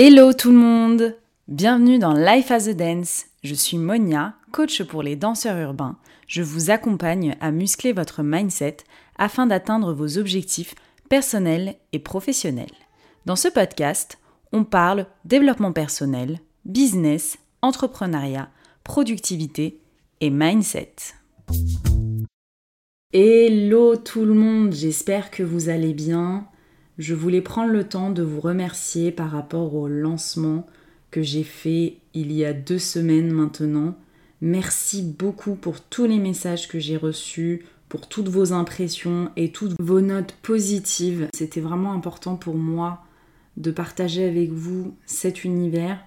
Hello tout le monde Bienvenue dans Life as a Dance. Je suis Monia, coach pour les danseurs urbains. Je vous accompagne à muscler votre mindset afin d'atteindre vos objectifs personnels et professionnels. Dans ce podcast, on parle développement personnel, business, entrepreneuriat, productivité et mindset. Hello tout le monde, j'espère que vous allez bien. Je voulais prendre le temps de vous remercier par rapport au lancement que j'ai fait il y a deux semaines maintenant. Merci beaucoup pour tous les messages que j'ai reçus, pour toutes vos impressions et toutes vos notes positives. C'était vraiment important pour moi de partager avec vous cet univers.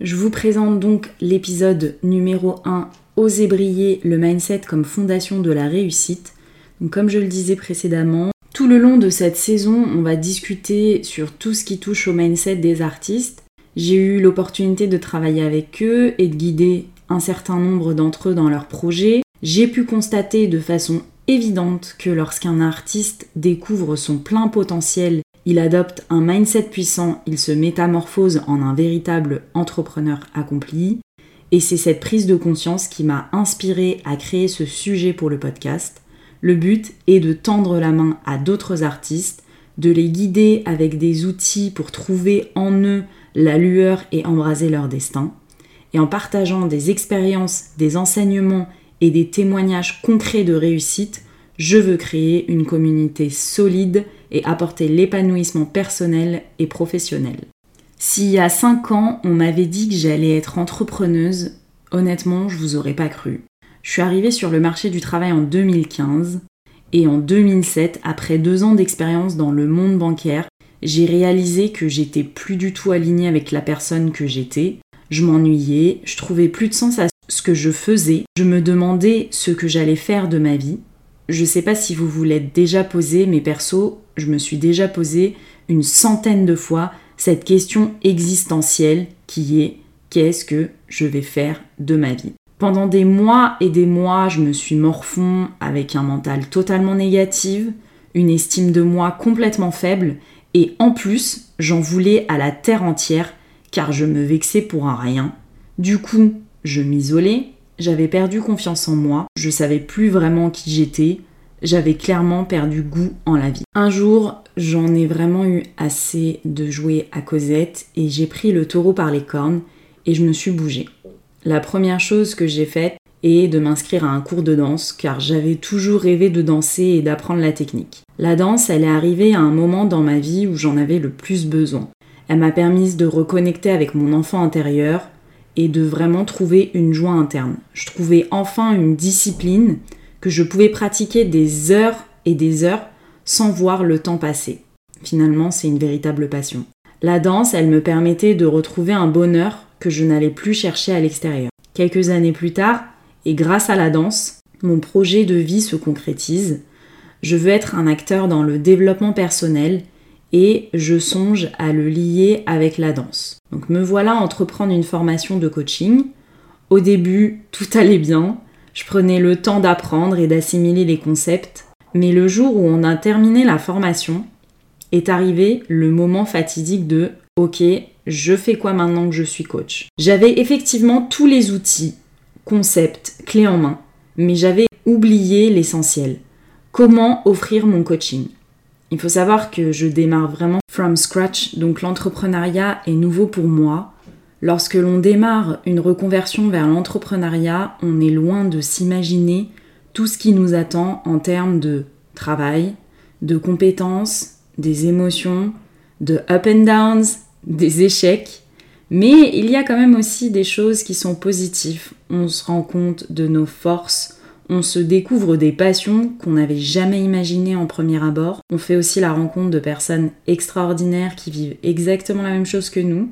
Je vous présente donc l'épisode numéro 1 Oser briller le mindset comme fondation de la réussite. Comme je le disais précédemment, tout le long de cette saison, on va discuter sur tout ce qui touche au mindset des artistes. J'ai eu l'opportunité de travailler avec eux et de guider un certain nombre d'entre eux dans leurs projets. J'ai pu constater de façon évidente que lorsqu'un artiste découvre son plein potentiel, il adopte un mindset puissant, il se métamorphose en un véritable entrepreneur accompli. Et c'est cette prise de conscience qui m'a inspiré à créer ce sujet pour le podcast. Le but est de tendre la main à d'autres artistes, de les guider avec des outils pour trouver en eux la lueur et embraser leur destin. Et en partageant des expériences, des enseignements et des témoignages concrets de réussite, je veux créer une communauté solide et apporter l'épanouissement personnel et professionnel. S'il y a 5 ans, on m'avait dit que j'allais être entrepreneuse, honnêtement, je vous aurais pas cru. Je suis arrivée sur le marché du travail en 2015 et en 2007, après deux ans d'expérience dans le monde bancaire, j'ai réalisé que j'étais plus du tout alignée avec la personne que j'étais. Je m'ennuyais, je trouvais plus de sens à ce que je faisais, je me demandais ce que j'allais faire de ma vie. Je sais pas si vous vous l'êtes déjà posé, mais perso, je me suis déjà posé une centaine de fois cette question existentielle qui est qu'est-ce que je vais faire de ma vie? Pendant des mois et des mois, je me suis morfond avec un mental totalement négatif, une estime de moi complètement faible, et en plus, j'en voulais à la terre entière, car je me vexais pour un rien. Du coup, je m'isolais, j'avais perdu confiance en moi, je savais plus vraiment qui j'étais, j'avais clairement perdu goût en la vie. Un jour, j'en ai vraiment eu assez de jouer à Cosette et j'ai pris le taureau par les cornes et je me suis bougée. La première chose que j'ai faite est de m'inscrire à un cours de danse car j'avais toujours rêvé de danser et d'apprendre la technique. La danse, elle est arrivée à un moment dans ma vie où j'en avais le plus besoin. Elle m'a permis de reconnecter avec mon enfant intérieur et de vraiment trouver une joie interne. Je trouvais enfin une discipline que je pouvais pratiquer des heures et des heures sans voir le temps passer. Finalement, c'est une véritable passion. La danse, elle me permettait de retrouver un bonheur que je n'allais plus chercher à l'extérieur. Quelques années plus tard, et grâce à la danse, mon projet de vie se concrétise. Je veux être un acteur dans le développement personnel et je songe à le lier avec la danse. Donc me voilà entreprendre une formation de coaching. Au début, tout allait bien. Je prenais le temps d'apprendre et d'assimiler les concepts. Mais le jour où on a terminé la formation, est arrivé le moment fatidique de OK, je fais quoi maintenant que je suis coach? J'avais effectivement tous les outils, concepts, clés en main, mais j'avais oublié l'essentiel. Comment offrir mon coaching? Il faut savoir que je démarre vraiment from scratch, donc l'entrepreneuriat est nouveau pour moi. Lorsque l'on démarre une reconversion vers l'entrepreneuriat, on est loin de s'imaginer tout ce qui nous attend en termes de travail, de compétences, des émotions, de up and downs, des échecs, mais il y a quand même aussi des choses qui sont positives. On se rend compte de nos forces, on se découvre des passions qu'on n'avait jamais imaginées en premier abord. On fait aussi la rencontre de personnes extraordinaires qui vivent exactement la même chose que nous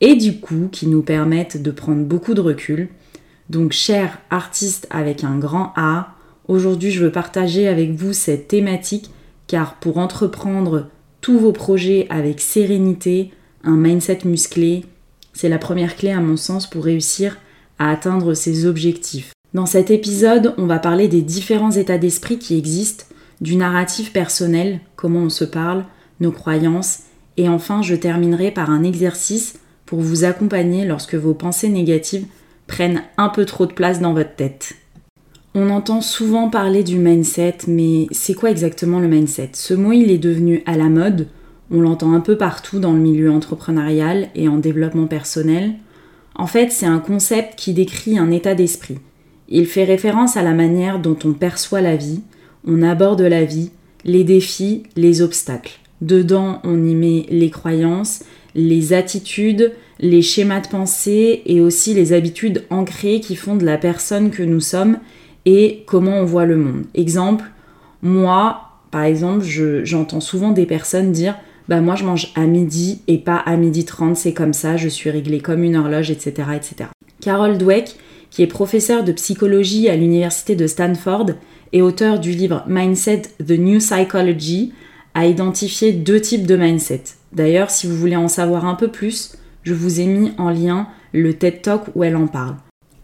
et du coup qui nous permettent de prendre beaucoup de recul. Donc, chers artistes avec un grand A, aujourd'hui je veux partager avec vous cette thématique car pour entreprendre tous vos projets avec sérénité, un mindset musclé, c'est la première clé à mon sens pour réussir à atteindre ses objectifs. Dans cet épisode, on va parler des différents états d'esprit qui existent, du narratif personnel, comment on se parle, nos croyances, et enfin je terminerai par un exercice pour vous accompagner lorsque vos pensées négatives prennent un peu trop de place dans votre tête. On entend souvent parler du mindset, mais c'est quoi exactement le mindset? Ce mot, il est devenu à la mode, on l'entend un peu partout dans le milieu entrepreneurial et en développement personnel. En fait, c'est un concept qui décrit un état d'esprit. Il fait référence à la manière dont on perçoit la vie, on aborde la vie, les défis, les obstacles. Dedans, on y met les croyances, les attitudes, les schémas de pensée et aussi les habitudes ancrées qui font de la personne que nous sommes et comment on voit le monde. Exemple, moi, par exemple, j'entends souvent des personnes dire bah moi je mange à midi et pas à midi 30, c'est comme ça, je suis réglée comme une horloge, etc. etc. Carol Dweck, qui est professeure de psychologie à l'université de Stanford et auteur du livre Mindset The New Psychology, a identifié deux types de mindset. D'ailleurs, si vous voulez en savoir un peu plus, je vous ai mis en lien le TED Talk où elle en parle.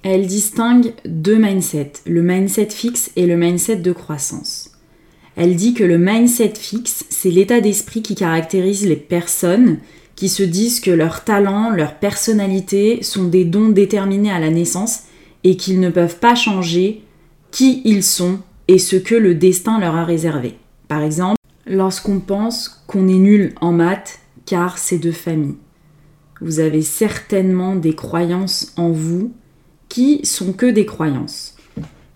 Elle distingue deux mindsets, le mindset fixe et le mindset de croissance. Elle dit que le mindset fixe, c'est l'état d'esprit qui caractérise les personnes qui se disent que leurs talents, leur personnalité sont des dons déterminés à la naissance et qu'ils ne peuvent pas changer qui ils sont et ce que le destin leur a réservé. Par exemple, lorsqu'on pense qu'on est nul en maths car c'est de famille. Vous avez certainement des croyances en vous qui sont que des croyances.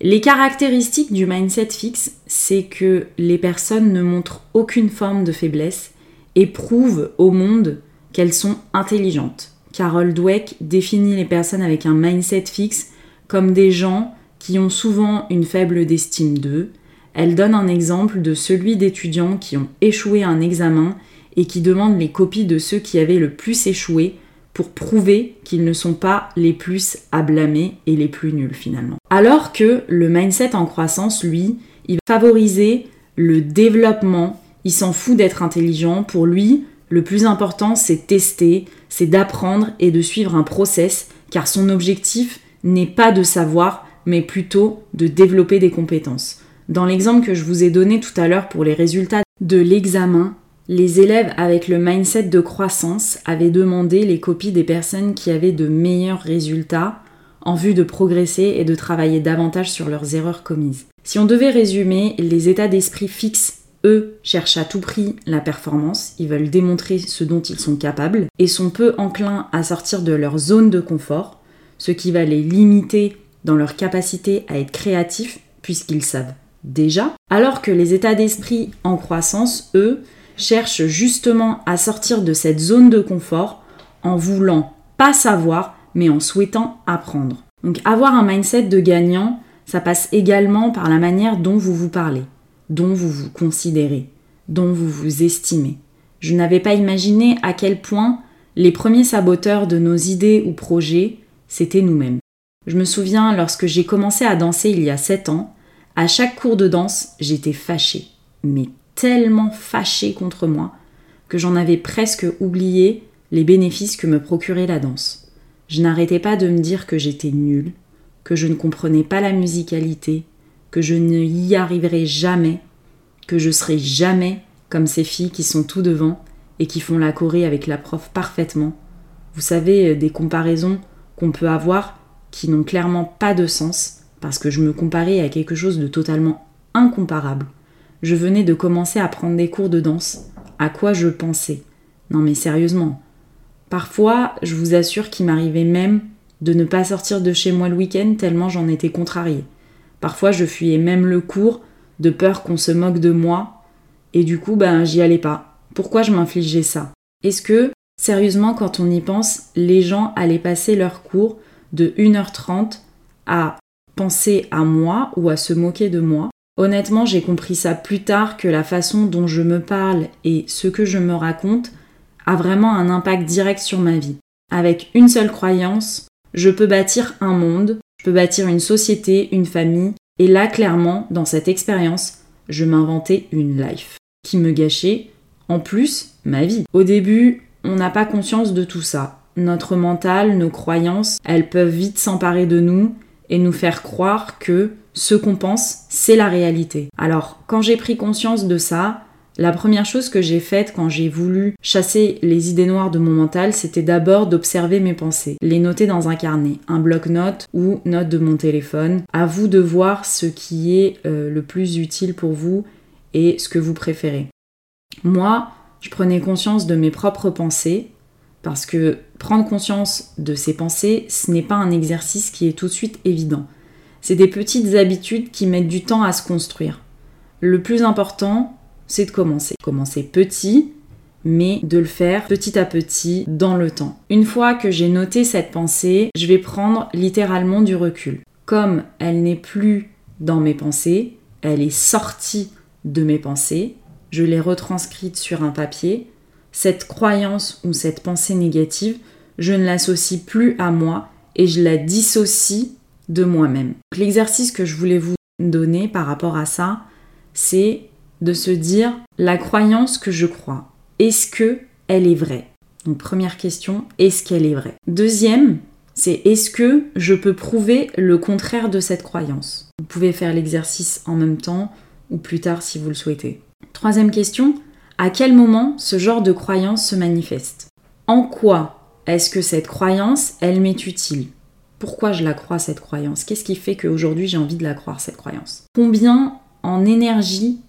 Les caractéristiques du mindset fixe, c'est que les personnes ne montrent aucune forme de faiblesse et prouvent au monde qu'elles sont intelligentes. Carol Dweck définit les personnes avec un mindset fixe comme des gens qui ont souvent une faible estime d'eux. Elle donne un exemple de celui d'étudiants qui ont échoué un examen et qui demandent les copies de ceux qui avaient le plus échoué pour prouver qu'ils ne sont pas les plus à blâmer et les plus nuls finalement. Alors que le mindset en croissance, lui, il va favoriser le développement, il s'en fout d'être intelligent, pour lui, le plus important c'est tester, c'est d'apprendre et de suivre un process, car son objectif n'est pas de savoir, mais plutôt de développer des compétences. Dans l'exemple que je vous ai donné tout à l'heure pour les résultats de l'examen, les élèves avec le mindset de croissance avaient demandé les copies des personnes qui avaient de meilleurs résultats en vue de progresser et de travailler davantage sur leurs erreurs commises. Si on devait résumer, les états d'esprit fixes, eux, cherchent à tout prix la performance, ils veulent démontrer ce dont ils sont capables et sont peu enclins à sortir de leur zone de confort, ce qui va les limiter dans leur capacité à être créatifs puisqu'ils savent déjà, alors que les états d'esprit en croissance, eux, cherche justement à sortir de cette zone de confort en voulant pas savoir, mais en souhaitant apprendre. Donc avoir un mindset de gagnant, ça passe également par la manière dont vous vous parlez, dont vous vous considérez, dont vous vous estimez. Je n'avais pas imaginé à quel point les premiers saboteurs de nos idées ou projets, c'était nous-mêmes. Je me souviens lorsque j'ai commencé à danser il y a 7 ans, à chaque cours de danse, j'étais fâchée. Mais tellement fâchée contre moi que j'en avais presque oublié les bénéfices que me procurait la danse. Je n'arrêtais pas de me dire que j'étais nulle, que je ne comprenais pas la musicalité, que je ne y arriverais jamais, que je serais jamais comme ces filles qui sont tout devant et qui font la choré avec la prof parfaitement. Vous savez, euh, des comparaisons qu'on peut avoir qui n'ont clairement pas de sens parce que je me comparais à quelque chose de totalement incomparable. Je venais de commencer à prendre des cours de danse. À quoi je pensais? Non mais sérieusement. Parfois, je vous assure qu'il m'arrivait même de ne pas sortir de chez moi le week-end tellement j'en étais contrariée. Parfois, je fuyais même le cours de peur qu'on se moque de moi et du coup, ben j'y allais pas. Pourquoi je m'infligeais ça? Est-ce que, sérieusement, quand on y pense, les gens allaient passer leur cours de 1h30 à penser à moi ou à se moquer de moi? Honnêtement, j'ai compris ça plus tard que la façon dont je me parle et ce que je me raconte a vraiment un impact direct sur ma vie. Avec une seule croyance, je peux bâtir un monde, je peux bâtir une société, une famille, et là clairement, dans cette expérience, je m'inventais une life qui me gâchait, en plus, ma vie. Au début, on n'a pas conscience de tout ça. Notre mental, nos croyances, elles peuvent vite s'emparer de nous et nous faire croire que ce qu'on pense, c'est la réalité. Alors, quand j'ai pris conscience de ça, La première chose que j'ai faite quand j'ai voulu chasser les idées noires de mon mental, c'était d'abord d'observer mes pensées, les noter dans un carnet, un bloc-notes ou note de mon téléphone. À vous de voir ce qui est euh, le plus utile pour vous et ce que vous préférez. Moi, je prenais conscience de mes propres pensées parce que prendre conscience de ses pensées, ce n'est pas un exercice qui est tout de suite évident. C'est des petites habitudes qui mettent du temps à se construire. Le plus important, c'est de commencer. Commencer petit, mais de le faire petit à petit dans le temps. Une fois que j'ai noté cette pensée, je vais prendre littéralement du recul. Comme elle n'est plus dans mes pensées, elle est sortie de mes pensées, je l'ai retranscrite sur un papier, cette croyance ou cette pensée négative, je ne l'associe plus à moi et je la dissocie de moi-même. L'exercice que je voulais vous donner par rapport à ça, c'est de se dire la croyance que je crois, est-ce que elle est vraie? Donc première question, est-ce qu'elle est vraie? Deuxième, c'est est-ce que je peux prouver le contraire de cette croyance? Vous pouvez faire l'exercice en même temps ou plus tard si vous le souhaitez. Troisième question, à quel moment ce genre de croyance se manifeste? En quoi est-ce que cette croyance, elle m'est utile? Pourquoi je la crois cette croyance? Qu'est-ce qui fait qu'aujourd'hui j'ai envie de la croire cette croyance? Combien en énergie,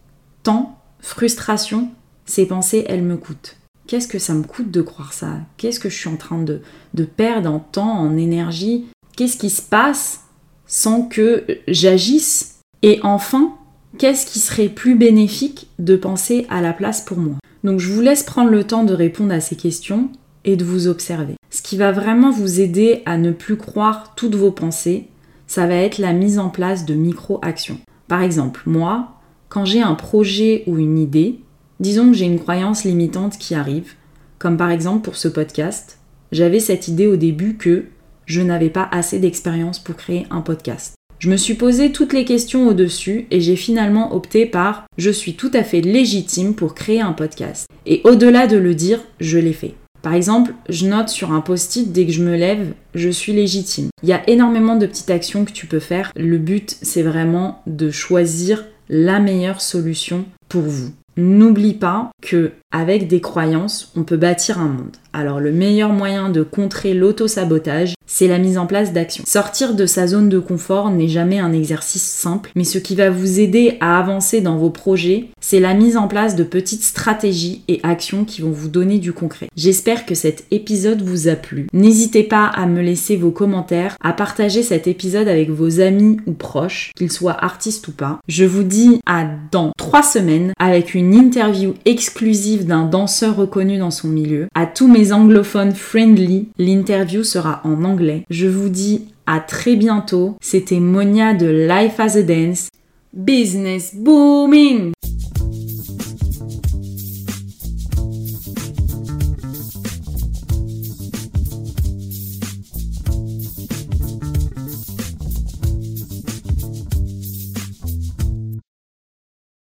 temps, frustration, ces pensées, elles me coûtent? Qu'est-ce que ça me coûte de croire ça? Qu'est-ce que je suis en train de, de perdre en temps, en énergie? Qu'est-ce qui se passe sans que j'agisse? Et enfin, qu'est-ce qui serait plus bénéfique de penser à la place pour moi? Donc je vous laisse prendre le temps de répondre à ces questions et de vous observer. Ce qui va vraiment vous aider à ne plus croire toutes vos pensées, ça va être la mise en place de micro-actions. Par exemple, moi, quand j'ai un projet ou une idée, disons que j'ai une croyance limitante qui arrive, comme par exemple pour ce podcast, j'avais cette idée au début que je n'avais pas assez d'expérience pour créer un podcast. Je me suis posé toutes les questions au-dessus et j'ai finalement opté par je suis tout à fait légitime pour créer un podcast. Et au-delà de le dire, je l'ai fait. Par exemple, je note sur un post-it dès que je me lève, je suis légitime. Il y a énormément de petites actions que tu peux faire. Le but, c'est vraiment de choisir la meilleure solution pour vous. N'oublie pas que avec des croyances, on peut bâtir un monde. Alors le meilleur moyen de contrer l'auto-sabotage, c'est la mise en place d'actions. Sortir de sa zone de confort n'est jamais un exercice simple, mais ce qui va vous aider à avancer dans vos projets, c'est la mise en place de petites stratégies et actions qui vont vous donner du concret. J'espère que cet épisode vous a plu. N'hésitez pas à me laisser vos commentaires, à partager cet épisode avec vos amis ou proches, qu'ils soient artistes ou pas. Je vous dis à dans trois semaines avec une interview exclusive d'un danseur reconnu dans son milieu. À tous mes anglophones friendly, l'interview sera en anglais. Je vous dis à très bientôt. C'était Monia de Life as a Dance. Business booming!